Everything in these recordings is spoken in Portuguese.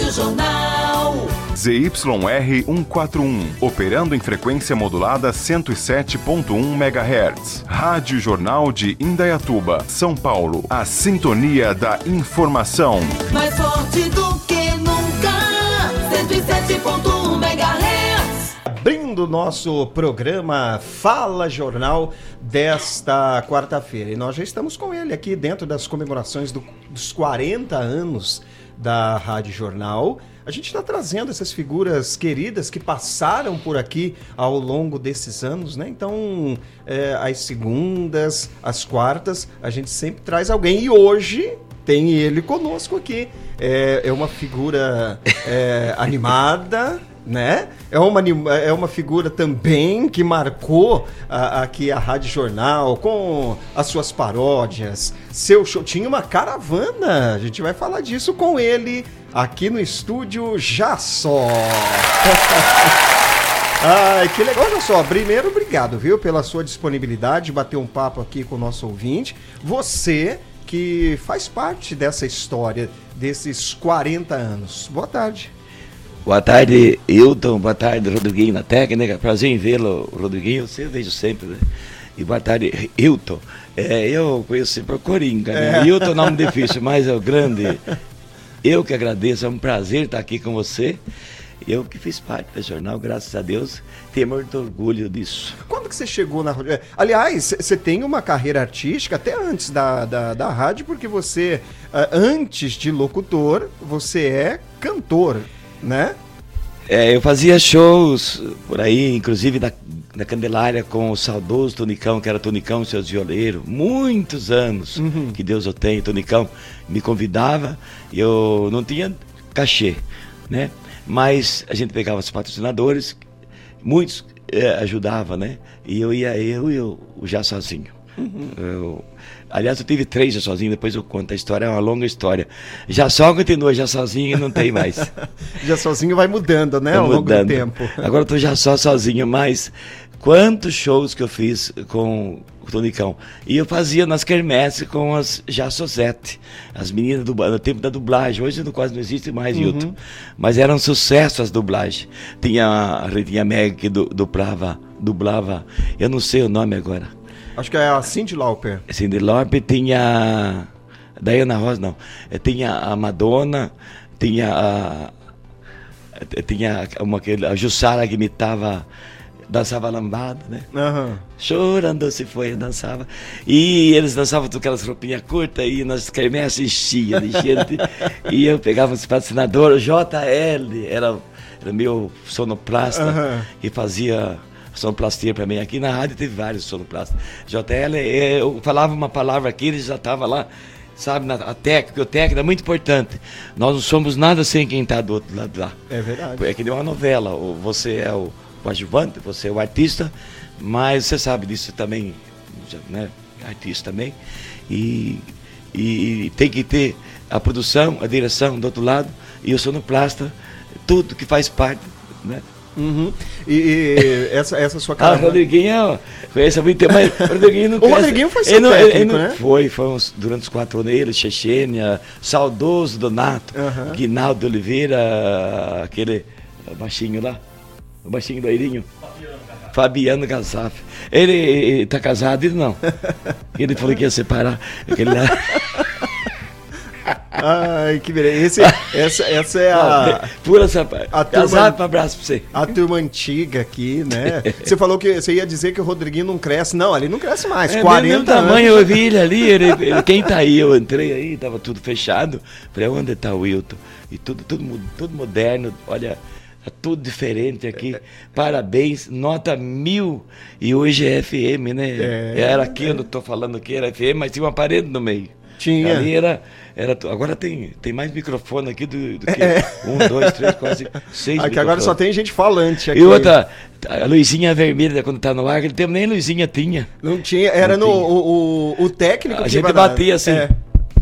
Rádio Jornal. ZYR 141, operando em frequência modulada 107.1 MHz. Rádio Jornal de Indaiatuba, São Paulo. A sintonia da informação. Mais forte do que nunca. 107.1 MHz. Abrindo nosso programa Fala Jornal desta quarta-feira. E nós já estamos com ele aqui dentro das comemorações do- dos 40 anos da Rádio Jornal. A gente está trazendo essas figuras queridas que passaram por aqui ao longo desses anos, né? Então, é, às segundas, às quartas, a gente sempre traz alguém. E hoje tem ele conosco aqui. É, é uma figura é, animada, né? É uma, é uma figura também que marcou aqui a Rádio Jornal com as suas paródias, seu show. Tinha uma caravana, a gente vai falar disso com ele aqui no estúdio já só. Ai, que legal, olha só. Primeiro, obrigado, viu, pela sua disponibilidade de bater um papo aqui com o nosso ouvinte. Você que faz parte dessa história desses 40 anos. Boa tarde. Boa tarde, Hilton. Boa tarde, Rodriguinho na técnica. Prazer em vê-lo, Rodriguinho. Você vejo sempre, né? E boa tarde, Hilton. É, eu conheço sempre o Coringa, né? Hilton é nome difícil, mas é o grande. Eu que agradeço, é um prazer estar aqui com você. Eu que fiz parte do jornal, graças a Deus, tenho muito orgulho disso. Quando que você chegou na rádio? Aliás, você tem uma carreira artística até antes da, da, da rádio, porque você, ah, antes de locutor, você é cantor, né? É, eu fazia shows por aí, inclusive na, na Candelária com o saudoso Tonicão, que era Tonicão, seus violeiros, muitos anos que Deus o tenha, Tonicão me convidava, eu não tinha cachê, né? Mas a gente pegava os patrocinadores, muitos eh, ajudavam, né? E eu ia, eu e eu, o já sozinho. Eu- aliás, eu tive três já sozinho, depois eu conto a história, é uma longa história. Já só continua já sozinho e não tem mais. Já sozinho vai mudando, né? Tá ao longo do mudando. tempo. Agora eu tô já só sozinho, mas quantos shows que eu fiz com o Tonicão. E eu fazia nas quermesses com as já Sosete, as meninas do no tempo da dublagem. Hoje não- quase não existe mais, Uhum. Hilton. Mas eram sucesso as dublagens. Tinha a Ritinha Meg que du- dublava, dublava, eu não sei o nome agora. Acho que é a Cindy Lauper. Cindy Lauper tinha Diana Ross não Eh, tinha a Madonna tinha a eh, tinha uma a Jussara que imitava dançava lambada né Aham. chorando se foi dançava e eles dançavam com aquelas roupinhas curtas e nas quermesses enchia de gente e eu pegava os patrocinadores JL era, era meu sonoplasta Aham. e fazia sonoplastia para mim. Aqui na rádio teve vários sonoplastas. JL, eh, eu falava uma palavra aqui, ele já estava lá, sabe, na, a técnica, o técnico é muito importante. Nós não somos nada sem quem está do outro lado lá. É verdade. É que nem uma novela, você é o, adjuvante, você é o artista, mas você sabe disso também, né? Artista também. E, e, e tem que ter a produção, a direção do outro lado, e o sonoplasta, tudo que faz parte, né? Uhum. E, e essa, essa sua Ah, o. Rodriguinho conhece há muito tempo, mas o Rodriguinho não O. Rodriguinho foi seu Ele não- ele- ele técnico, né? Foi, foi uns, durante os quatro anos, ele, Chechênia, saudoso Donato, Aham. Guinaldo Oliveira, aquele baixinho lá, o baixinho loirinho. Fabiano Gazaf. Ele, ele tá casado, ele não. Ele falou que ia separar. Aquele lá. Ai, que beleza. Esse, essa, essa é a, Pura sapato. a turma- um abraço pra você. a turma antiga aqui, né? Você falou que você ia dizer que o Rodriguinho não cresce. Não, ele não cresce mais. É, 40 mesmo anos. tamanho, eu vi ele ali, ele, ele- quem tá aí? Eu entrei aí, tava tudo fechado. Falei, onde tá o Wilton? E tudo, tudo, tudo moderno, olha, tá tudo diferente aqui. Parabéns, nota mil. E hoje é FM, né? É. Era aqui, eu não tô falando que era FM, mas tinha uma parede no meio. Tinha. Ali era, era. Agora tem, tem mais microfone aqui do, do que É. um, dois, três, quase seis. Aqui agora microfones. só tem gente falante aqui. E outra, a luzinha vermelha quando tá no ar, aquele tempo nem luzinha tinha. Não tinha, era Não no tinha. o, o, o técnico A que gente batia assim. É,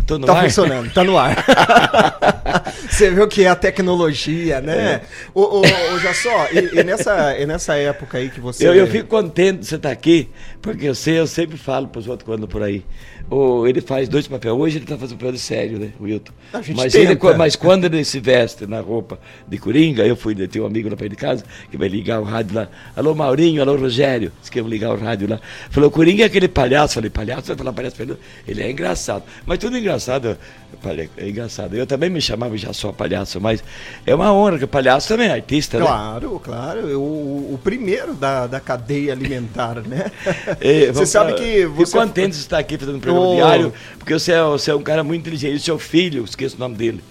Tô no tá ar. funcionando, tá no ar. Você viu que é a tecnologia, né? Ô, ô, ô, já só, e, e nessa, e nessa época aí que você. Eu, eu fico contente de você estar aqui, porque eu sei, eu sempre falo para os outros quando por aí. o- ele faz dois papéis. Hoje ele está fazendo papel de sério, né, Wilton? Mas, ele, mas quando ele se veste na roupa de Coringa, eu fui, eu tenho um amigo lá perto de casa que vai ligar o rádio lá. Alô, Maurinho, alô, Rogério. Disse que ligar o rádio lá. Falou, Coringa é aquele palhaço. Falei, palhaço? Vai falar palhaço ele? Ele é engraçado. Mas tudo engraçado, palha- é engraçado. Eu também me chamava já só palhaço, mas é uma honra, que palhaço também é artista, né? Claro, claro. O, o- o primeiro da, da cadeia alimentar, né? É, você vamos sabe que você. Fico contente de estar aqui fazendo um programa Ô. diário, porque você é, você é um cara muito inteligente. E seu filho, esqueço o nome dele,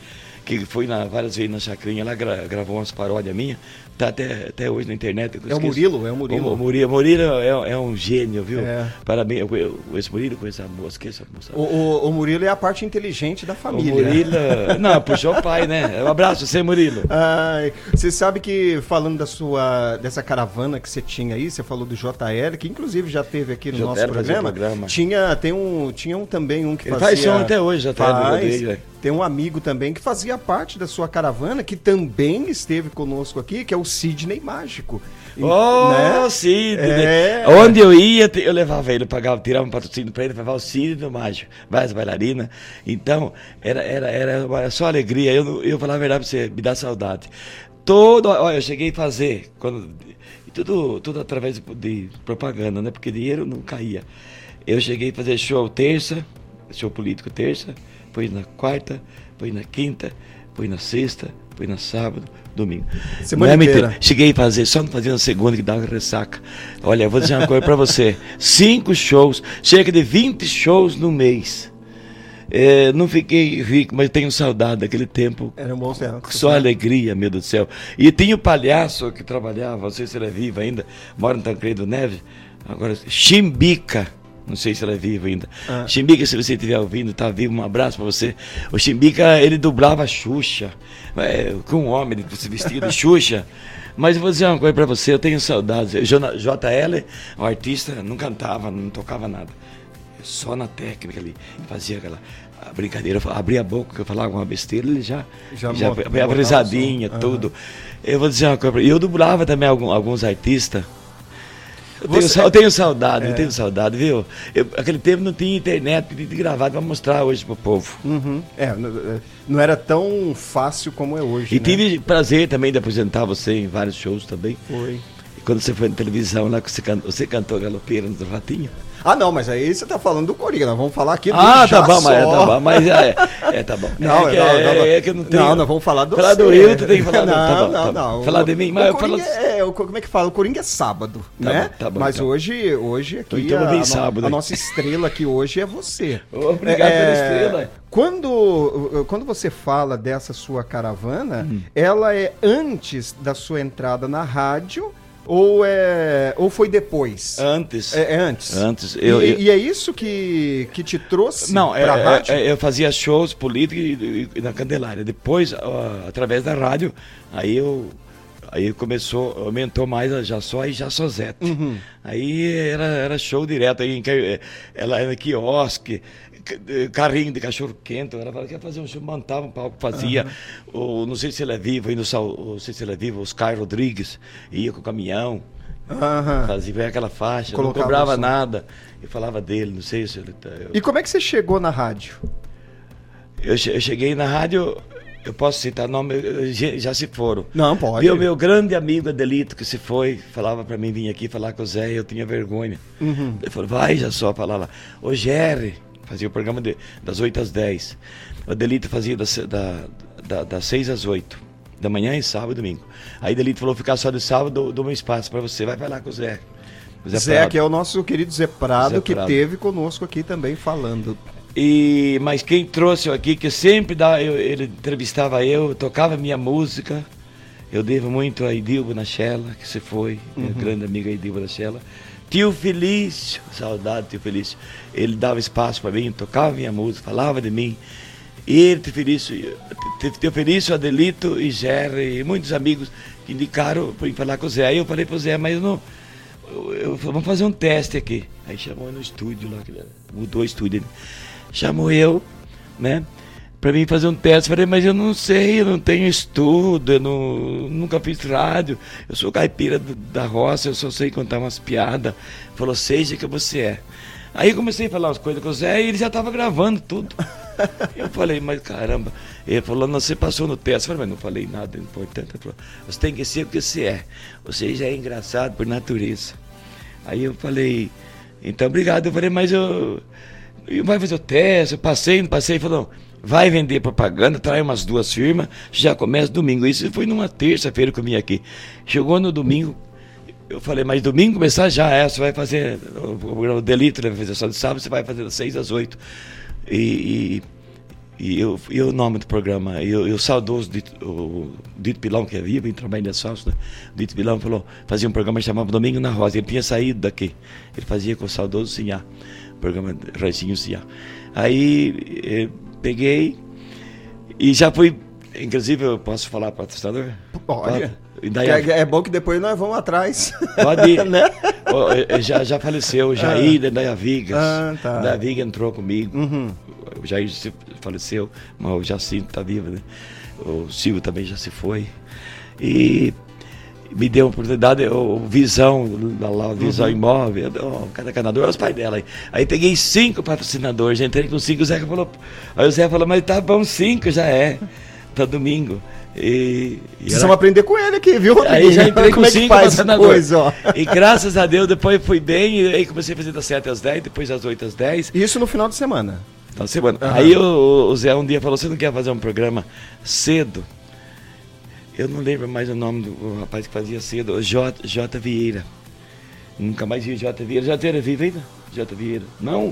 que foi na, várias vezes na chacrinha lá, gra- gravou umas paródias minhas, tá até, até hoje na internet. É o. Murilo, é o Murilo. O, o Murilo, Murilo é, é um gênio, viu? É. Parabéns. Eu, eu, esse Murilo conhece a moça, que essa moça. O, o- o Murilo é a parte inteligente da O família. Murilo. Não, puxou o pai, né? Um abraço, você, Murilo. Ai, você sabe que falando da sua dessa caravana que você tinha aí, você falou do JL, que inclusive já teve aqui no JL nosso programa. programa. Tinha tem um tinha um também um que Ele fazia faz som até hoje, JL, faz, é. Tem um amigo também que fazia parte da sua caravana, que também esteve conosco aqui, que é o Sidney Mágico. Oh, né? Cid! É. Onde eu ia, eu levava ele, pagava, tirava um patrocínio pra ele, levava o do Mágico, várias bailarinas. Então, era, era, era só alegria. Eu, eu falar a verdade pra você, me dá saudade. Todo, olha, eu cheguei a fazer, quando, tudo, tudo através de, de propaganda, né? Porque dinheiro não caía. Eu cheguei a fazer show terça, show político terça, depois na quarta, depois na quinta, depois na sexta, depois na sábado, domingo. Semana Não é inteira. mentira. Cheguei a fazer, só não fazia na segunda que dava ressaca. Olha, eu vou dizer uma coisa pra você. Cinco shows, cerca de 20 shows no mês. É, não fiquei rico, mas tenho saudade daquele tempo. Era um bom tempo. Só alegria, meu Deus do céu. E tinha o palhaço que trabalhava, não sei se ele é vivo ainda, mora no Tancredo Neves. Agora, Chimbica. Não sei se ela é viva ainda. Ah. Chimbica, se você estiver ouvindo, tá vivo, um abraço pra você. O Chimbica, ele dublava Xuxa. É, com um homem se vestia de Xuxa. Mas eu vou dizer uma coisa pra você, eu tenho saudades. JL, o artista, não cantava, não tocava nada. Só na técnica ali. Fazia aquela a brincadeira, abria a boca, que eu falava uma besteira, ele já, Já já, a risadinha, tudo. Eu vou dizer uma coisa, pra- eu dublava também alguns artistas. Eu tenho, Você- eu tenho saudade, É. eu tenho saudade, viu? Eu, aquele tempo não tinha internet de gravado pra mostrar hoje pro povo. Uhum. É, não era tão fácil como é hoje. E né? tive prazer também de apresentar você em vários shows também. Foi. E quando você foi na televisão lá, você, can- você cantou Galopeira no Ratinho. Ah, não, mas aí você tá falando do Coringa. Nós vamos falar aqui do Ah, tá bom, mas, é, tá bom, mas é, é, tá bom. Não, é, que, não, é, não, é que eu não tenho. Não, nós vamos falar do Falar do. Rio, tu tem que falar do- não, tá bom, não, tá não. Falar de mim, mas eu falo- é, o- como é que fala? O Coringa é sábado, Tá né? bom, tá bom, Mas então. hoje, hoje aqui Então eu a, sábado, a nossa estrela aqui hoje é você. Obrigado pela estrela. Quando, quando você fala dessa sua caravana, Hum. ela é antes da sua entrada na rádio ou é ou foi depois? Antes. É, é antes. Antes, E- eu- e, eu- e é isso que, que te trouxe Não, é, pra é- rádio? é- eu fazia shows políticos na Candelária. Depois, ó, através da rádio, aí eu. Aí começou, aumentou mais a já só e já Sozete. Uhum. Aí era, era show direto, aí que- ela era quiosque, c- carrinho de cachorro quente, ela falava que ia fazer um show, montava um palco, fazia. O, não sei se ele é vivo, aí no, não sei se ele é vivo, Oscar Rodrigues, ia com o caminhão, Aham. fazia aquela faixa, Colocava não cobrava nada. E falava dele, não sei se ele tá. eu- E como é que você chegou na rádio? eu, eu cheguei na rádio, eu posso citar nome, eu- já se foram. Não, pode. Meu, meu grande amigo Adelito, que se foi, falava pra mim vir aqui falar com o Zé, eu tinha vergonha. Uhum. Ele falou, vai já só falar lá. Ô Jerry, fazia o programa de- das 8 às 10. O Adelito fazia das, da, da- das 6 às 8. Da manhã e sábado e domingo. Aí o Adelito falou, ficar só de sábado, dou, dou um espaço pra você, vai falar com o Zé. O Zé, Prado. que é o nosso querido Zé Prado, Zé que Prado. teve conosco aqui também falando. E, mas quem trouxe eu aqui, que sempre dá, eu- ele entrevistava eu, tocava minha música. Eu devo muito a Idilbo Nachela, que se foi, minha grande amiga Idilbo Nachela. Tio Felício, saudade tio Felício. Ele dava espaço para mim, tocava minha música, falava de mim. E ele, tio Felício, tio- Felício, Adelito e Jerry, e muitos amigos que indicaram para ir falar com o Zé. Aí eu falei pro Zé, mas eu não. Eu, eu vamos fazer um teste aqui. Aí chamou no estúdio lá, mudou o estúdio. Chamou eu, né? Pra mim fazer um teste. Falei, mas eu não sei, eu não tenho estudo, eu não, nunca fiz rádio. Eu sou caipira da roça, eu só sei contar umas piadas. Falou, seja que você é. Aí comecei a falar umas coisas com o Zé e ele já estava gravando tudo. Eu falei, mas caramba. Ele falou, não, você passou no teste. Eu falei, mas não falei nada importante. Ele falou, você tem que ser o que você é. Você já é engraçado por natureza. Aí eu falei, então obrigado. Eu falei, mas eu. Eu vai fazer o teste, eu passei, não passei. Falou, vai vender propaganda, traz umas duas firmas, já começa domingo. Isso foi numa terça-feira que eu vim aqui. Chegou no domingo, eu falei, mas domingo começar já é, você vai fazer o programa Delito, vai fazer só de sábado, você vai fazer das seis às oito. E, e, e eu, e o nome do programa, e o, o saudoso Dito, o Dito Pilão, que é vivo, em trabalho de asfalto, né? O Dito Pilão falou, fazia um programa que chamava Domingo na Rosa, ele tinha saído daqui, ele fazia com o saudoso Sinhá, programa Raicinho Sinhá. Aí eh, peguei e já fui, inclusive eu posso falar para o patrocinador? Olha. E daí, É, é bom que depois nós vamos atrás. Pode ir. Né? Eh, já, já faleceu o Jair da Daia Vigas. Ah, tá. A Daia Viga entrou comigo. Uhum. O Jair faleceu, mas o Jacinto está vivo, né? O Silvio também já se foi. E me deu a oportunidade, o Visão, lá, Visão Imóvel, o cada canador, os pais dela. Aí, aí peguei cinco patrocinadores, entrei com cinco, o Zeca falou. Aí o Zeca falou, mas tá bom, cinco já é. Tá domingo. E, e Precisamos aprender com ele aqui, viu, Aí Rodriguinho? já entrei com Como é cinco faz patrocinadores. coisa, ó. E graças a Deus depois fui bem, e aí comecei a fazer das 7 às 10, depois das 8 às 10. Isso no final de semana. Então, semana. Aham. Aí o, o Zé um dia falou: Você não quer fazer um programa cedo? Eu não lembro mais o nome do rapaz que fazia cedo, o J, J Vieira. Nunca mais vi o J Vieira. Já era vivo ainda? J Vieira. Não.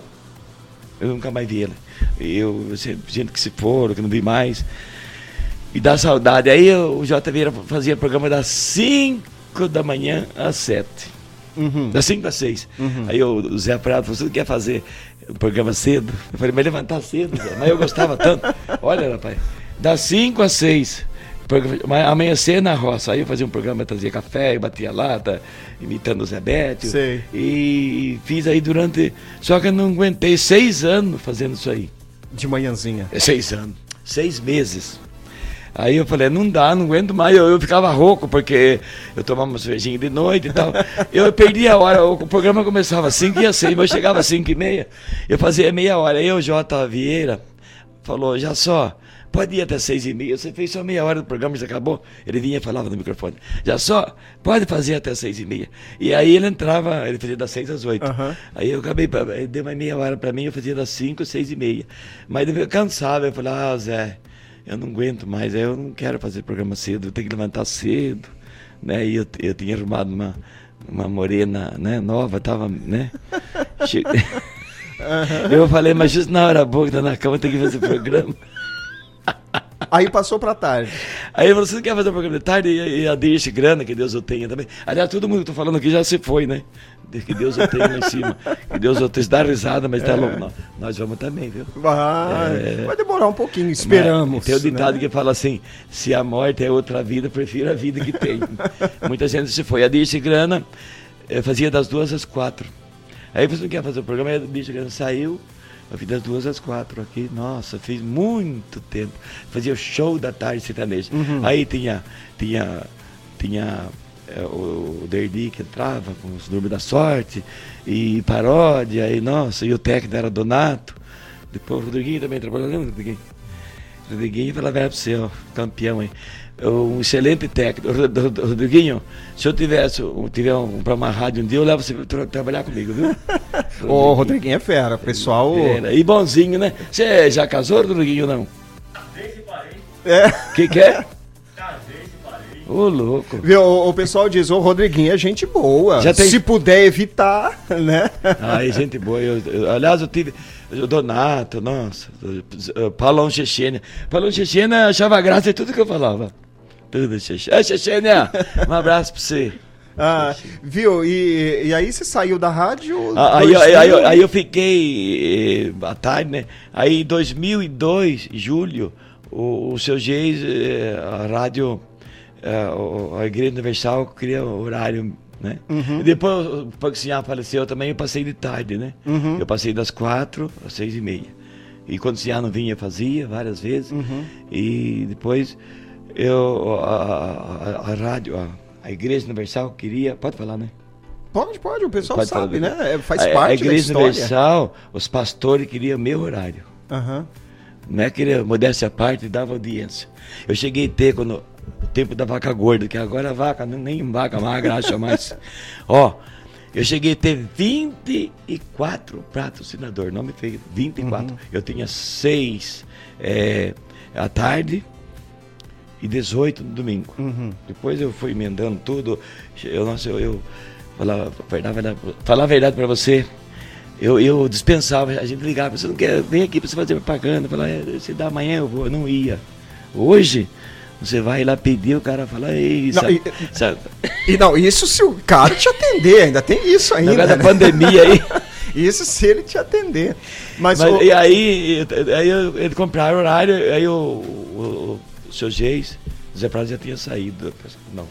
Eu nunca mais vi ele. Eu, gente que se foram, que não vi mais. E dá saudade. Aí o J Vieira fazia programa das 5 da manhã às 7. Uhum. Das 5 às 6. Aí o, o Zé Prado falou: Você quer fazer o programa cedo? Eu falei: Mas levantar cedo, Zé. Mas eu gostava tanto. Olha, rapaz, das 5 às 6. programa- mas Amanhecer na roça. Aí eu fazia um programa, trazia café, eu batia lata, imitando o Zé Bétio. Sei. E fiz aí durante. Só que eu não aguentei seis anos fazendo isso aí. De manhãzinha. É seis anos. Seis meses. Aí eu falei, não dá, não aguento mais. Eu, eu ficava rouco, porque eu tomava uma cervejinha de noite e tal. Eu perdi a hora, o programa começava às 5 e às 6, mas eu chegava às 5 e meia. Eu fazia meia hora. Aí o J. Vieira falou, já só, pode ir até 6 e meia. Você fez só meia hora do programa já acabou. Ele vinha e falava no microfone. Já só, pode fazer até 6 e meia. E aí ele entrava, ele fazia das 6 às 8. Aham. Aí eu acabei, ele deu mais meia hora pra mim, eu fazia das 5, 6 e meia. Mas eu cansava, eu falei, ah, Zé, eu não aguento mais, eu não quero fazer programa cedo, eu tenho que levantar cedo. Né? E eu, eu tinha arrumado uma, uma morena né, nova, tava, né? Che- Eu falei, mas justo na hora boa que tá na cama, tem que fazer programa. Aí passou pra tarde. Aí você não quer fazer programa de tarde? E, e a deixe grana, que Deus o tenha também. Aliás, todo mundo que eu tô falando aqui já se foi, né? Que Deus o tenha lá em cima. Que Deus o tenha. Dá risada, mas tá louco. Não, nós vamos também, viu? Vai, vai demorar um pouquinho, esperamos. Mas Tem o ditado né? que fala assim: se a morte é outra vida, prefiro a vida que tem. Muita gente se foi. A Dirce Grana eh, fazia das duas às quatro. Aí você não quer fazer o programa, aí a Dirce Grana saiu. Eu fiz das duas às quatro aqui. Nossa, fiz muito tempo. Fazia o show da tarde sertaneja. Aí tinha, tinha, tinha o, o Derli que entrava com os números da sorte, e paródia, e nossa, e o técnico era Donato. Depois o Rodriguinho também trabalhou, lembra, Rodriguinho? Rodriguinho, fala velho pra você, ó, campeão aí. Um excelente técnico. Rod- Rod- Rodriguinho, se eu tivesse, tiver um, pra uma rádio um dia, eu levo você pra tra- trabalhar comigo, viu? Ô, Rodriguinho é fera, pessoal. Era. E bonzinho, né? Você já casou, Rodriguinho, não? É, O que que é? Ô, louco. viu, o, o pessoal diz, ô Rodriguinho é gente boa. Já tem- Se puder evitar, né? Ai, gente boa. Eu, eu- aliás, eu tive. O Donato, nossa. Paulão Chechênia. Paulão Chechênia achava graça em tudo que eu falava. Tudo, Chechênia. Chechênia, um abraço pra você. Ah, viu, e, e aí você saiu da rádio... Ah, Aí, 2000? aí, aí, eu- aí eu fiquei eh, à tarde, né? Aí em 2002, julho, o, o seu Geis, eh, a rádio, o- a Igreja Universal queria horário, né? E depois o Paxinhar faleceu também, eu passei de tarde, né? Eu passei das quatro às seis e meia. E quando o Sinhá não vinha, fazia várias vezes. E depois eu, a, a- a- a rádio, a, a Igreja Universal queria, pode falar, né? Pode, pode, o pessoal Pode sabe, falar. né? É, Faz a, a parte da Igreja história. Universal, os pastores queriam meu horário. Não é que modéstia à parte dava audiência. Eu cheguei a ter quando tempo da vaca gorda, que agora a vaca nem- vaca magra acha mais. Ó, eu cheguei a ter 24 patrocinadores, não me fez 24. Uhum. Eu tinha seis é, à tarde e 18 no domingo. Uhum. Depois eu fui emendando tudo. Eu, nossa, eu, eu falar, falar, a verdade- falar a verdade pra você, eu, eu dispensava, a gente ligava, você não quer, vem aqui pra você fazer propaganda, falar, "É, se dá amanhã eu vou, eu não ia. Hoje, você vai lá pedir, o cara fala, ei, Não, sabe, e- sabe, E não, isso se o cara te atender, ainda tem isso ainda. da né? pandemia aí. Isso se ele te atender. Mas, Mas, o- e aí, aí ele compraram horário, aí o, o, o seu Geis, o Zé Prado já tinha saído. Não.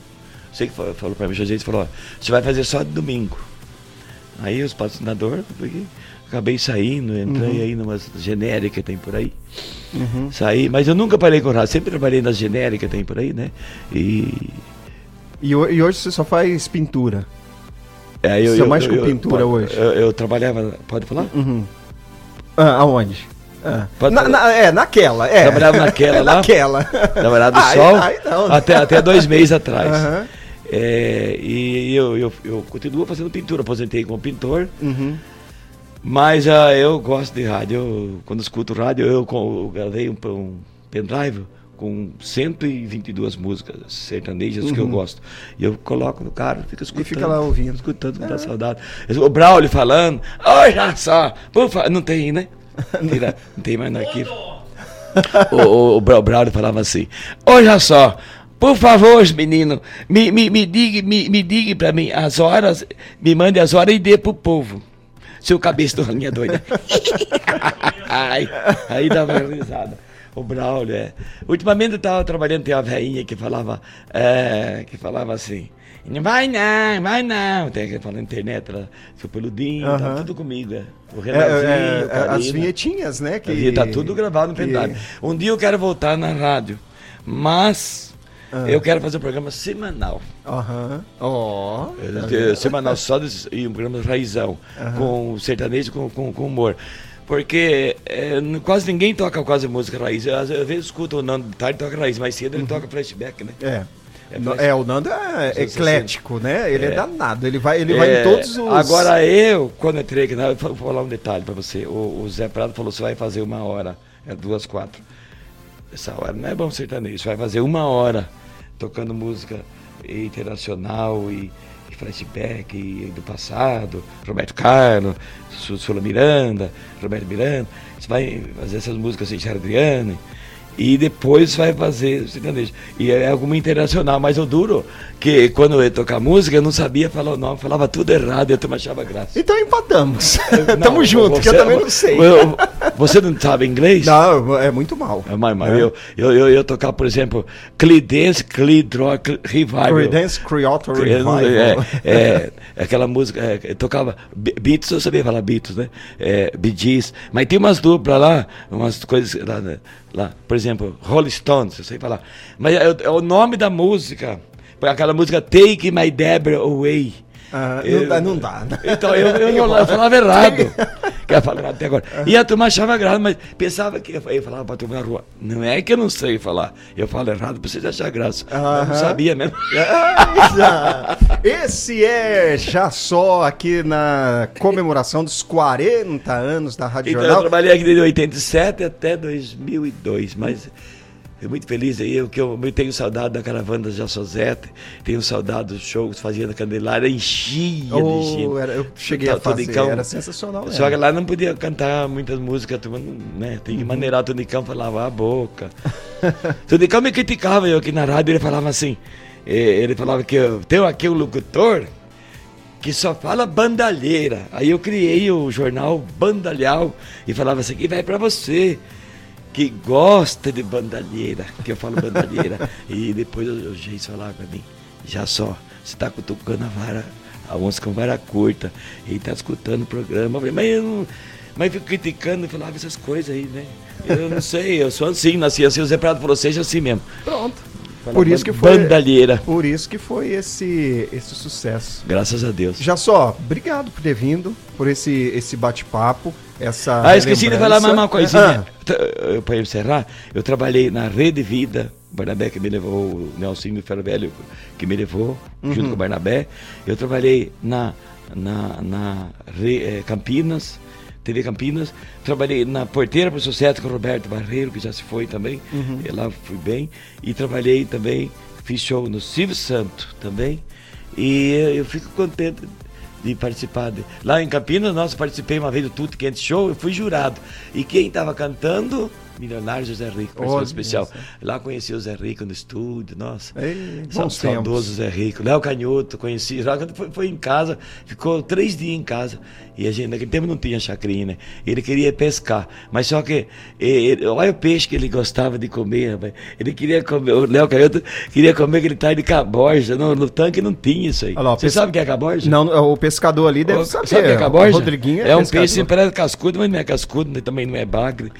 Sei que falou, pra mim, o seu Geis falou, ó, você vai fazer só de domingo. Aí os patrocinadores, acabei saindo, entrei aí numas genéricas que tem por aí. Uhum. Saí, mas eu nunca parei com rádio, sempre trabalhei nas genéricas tem por aí, né? E. e, e hoje você só faz pintura. Aí Você mexe com pintura pode- hoje? Eu, eu trabalhava, pode falar? Uhum. Ah, aonde? Ah. Pode Na- na- é, naquela. É. Trabalhava naquela É lá? Naquela. Namorado do Aí- Sol, aí não, né? até, até dois meses atrás. Aham. É, e eu, eu, eu continuo fazendo pintura, aposentei como pintor, Uhum. Mas ah, eu gosto de rádio. Eu, quando escuto rádio, eu, eu gravei um, um pendrive com 122 músicas sertanejas que eu gosto. E eu coloco no carro, fico escutando. Uhum. fica lá ouvindo. É. Escutando, me dá saudade. O Braulio falando, olha só, por fa-" não tem, né? Tira, não tem mais no arquivo. o, o, o Bra- Braulio falava assim: Olha só, por favor, menino, me, me, me diga, me, me diga pra mim as horas, me mande as horas e dê pro povo. Seu cabeça do ralinha doida. aí, aí dava uma risada. O Braulio, é. Ultimamente eu tava trabalhando, tem uma velhinha que falava, é, que falava assim. Não vai não, vai não. Tem que falar na internet, ela, seu peludinho, tá Aham. tudo comigo. é. O É, Renatinho, é, o é, as vinhetinhas, né? Que, tá tudo gravado no que- pendrive. Um dia eu quero voltar na rádio, mas Ah. eu quero fazer um programa semanal. Aham. Ó. Eh, semanal só desse, e um programa raizão, com sertanejo com, com, com humor. Porque n- quase ninguém toca quase música raiz. Às, às vezes escuta o Nando de tarde toca raiz, mais cedo ele toca flashback, né? É. É flash- É, o Nando é eclético, né? Ele é, É. danado. Ele vai, ele vai em É, todos os. Agora eu, quando entrei aqui, eu vou falar um detalhe pra você. O, o Zé Prado falou: você vai fazer uma hora, é duas, quatro. Essa hora não é bom sertanejo, você vai fazer uma hora tocando música internacional e, flashback e do passado, Roberto Carlos, Su- Sula Miranda, Roberto Miranda. Você vai fazer essas músicas assim, Adriane. E depois vai fazer sertanejo. E é alguma internacional, mas o duro que quando eu ia tocar música, eu não sabia falar o nome, falava tudo errado e eu também achava graça. Então empatamos. Não, Tamo junto, que eu também não sei. eu- Você não sabe inglês? Não, é muito mal. É, Mas, mas É. eu, eu, eu, eu tocar, por exemplo, Creedence Clearwater Cl- Revival. Creedence Creator Eu Revival. É, é, aquela música, é, eu tocava Be- Beatles, eu sabia falar Beatles, né? É, Bee Gees, mas tem umas duplas lá, umas coisas lá, né? Lá, por exemplo, Rolling Stones, eu sei falar. Mas é, é o nome da música, aquela música Take My Deborah Away. Ah, Eu- não, dá, não dá. Então, eu, eu, não- eu falava errado. Que eu falava até agora. E a turma achava graça, mas pensava que eu, eu falava pra turma na rua. Não é que eu não sei falar. Eu falo errado pra vocês acharem graça. Eu não sabia mesmo. Ah, Esse é já só aqui na comemoração dos 40 anos da Rádio Então, eu Jornal. trabalhei aqui desde 87 até 2002, mas muito feliz aí, eu, que eu tenho saudade da caravana da Jassozete, tenho saudade dos shows que fazia na Candelária, enchia Oh, de gente. era- eu cheguei Tá, a fazer, Tunicão. era sensacional. Só que lá não podia cantar muitas músicas, né? Tem que maneirar o Tunicão para lavar a boca. Tunicão me criticava, eu aqui na rádio, ele falava assim, eh, ele falava que eu tenho aqui um locutor que só fala bandalheira. Aí eu criei o jornal Bandalhau e falava assim, que vai para você que gosta de bandalheira, que eu falo bandalheira. e depois o, Geis falava para mim, já só, você está cutucando a vara, a onça com vara curta, e está escutando o programa. Eu falei, mas eu não. Mas eu fico criticando e falava essas coisas aí, né? Eu não sei, eu sou assim, nasci assim, o Zé Prado falou, seja assim mesmo. Pronto. Por isso que foi. Bandalheira. Por isso que foi esse, esse sucesso. Graças a Deus. Já só, obrigado por ter vindo, por esse, esse bate-papo, essa. Ah, esqueci de falar mais uma coisinha. Ah, Para encerrar, eu trabalhei na Rede Vida, o Barnabé que me levou, o Nelsinho Ferro Velho que me levou, Uhum. junto com o Barnabé. Eu trabalhei na, na, na Re- eh, Campinas, TV Campinas. Trabalhei na Porteira para o Sucesso com o Roberto Barreiro, que já se foi também. Uhum. Lá fui bem. E trabalhei também, fiz show no Silvio Santo também. E eu fico contente de participar. De... Lá em Campinas, nossa, participei uma vez do Tudo Quente Show, eu fui jurado. E quem estava cantando? Milionário José Rico, Olha especial. Lá conheci o Zé Rico no estúdio, nossa. Ei, bons Saudoso Zé Rico. Léo Canhoto, conheci. Foi, foi em casa, ficou três dias em casa. E a gente, naquele tempo não tinha chacrinha, né? Ele queria pescar. Mas só que, ele- olha o peixe que ele gostava de comer, rapaz. Ele queria comer, o Léo Canhoto queria comer aquele tal de caborja. No, no tanque não tinha isso aí. Lá, o Você pes- sabe o que é caborja? Não, o pescador ali deve Ô, saber. Sabe o que é O caborja? Rodriguinho é um pescador. peixe, parece cascudo, mas não é cascudo, né? também não é bagre.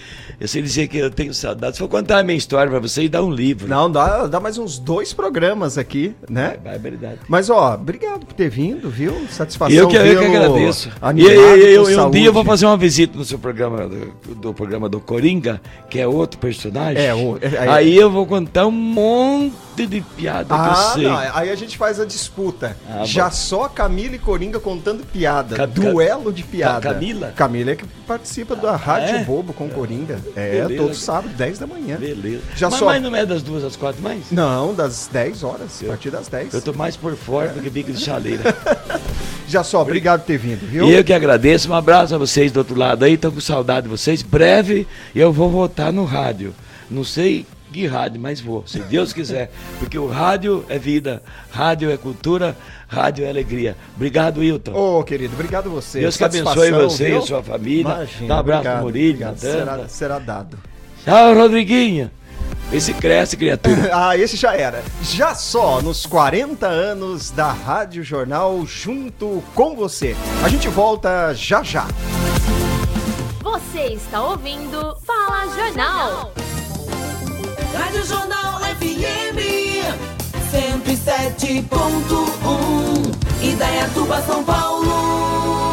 Eu sei dizer que eu tenho saudade. Se for contar a minha história pra vocês, dá um livro. Não, dá, dá mais uns dois programas aqui, né? É verdade. Mas, ó, obrigado por ter vindo, viu? Satisfação. Eu que, eu que agradeço. E, e- e- com eu- um dia eu vou fazer uma visita no seu programa, do, do programa do Coringa, que é outro personagem. É, o- é- é- Aí eu vou contar um monte de piada que eu Ah, sei. não, aí a gente faz a disputa. Ah, bom. Já só Camila e Coringa contando piada. Duelo de piada. Ca- Camila? Camila é que participa da Rádio é? Bobo com Coringa. É, Beleza. todo sábado, 10 da manhã. Beleza. Já mas, só- mas não é das duas às quatro mais? Não, das 10 horas, a partir das 10. Eu tô mais por fora do que bico de chaleira. Já só, obrigado por ter vindo, viu? E eu que agradeço, um abraço a vocês do outro lado aí, tô com saudade de vocês. Breve eu vou voltar no rádio. Não sei que rádio, mas vou, se Deus quiser. Porque o rádio é vida, rádio é cultura, rádio é alegria. Obrigado, Wilton. Ô, querido, obrigado a você. Deus que abençoe você e viu? a sua família. Imagina, Dá um abraço obrigado, pro Murilo. Será, será dado. Tchau, Rodriguinho. Esse cresce, criatura. Ah, esse já era. Já só nos 40 anos da Rádio Jornal junto com você. A gente volta já já. Você está ouvindo Fala Jornal. Rádio Jornal FM 107.1 Indaiatuba, São Paulo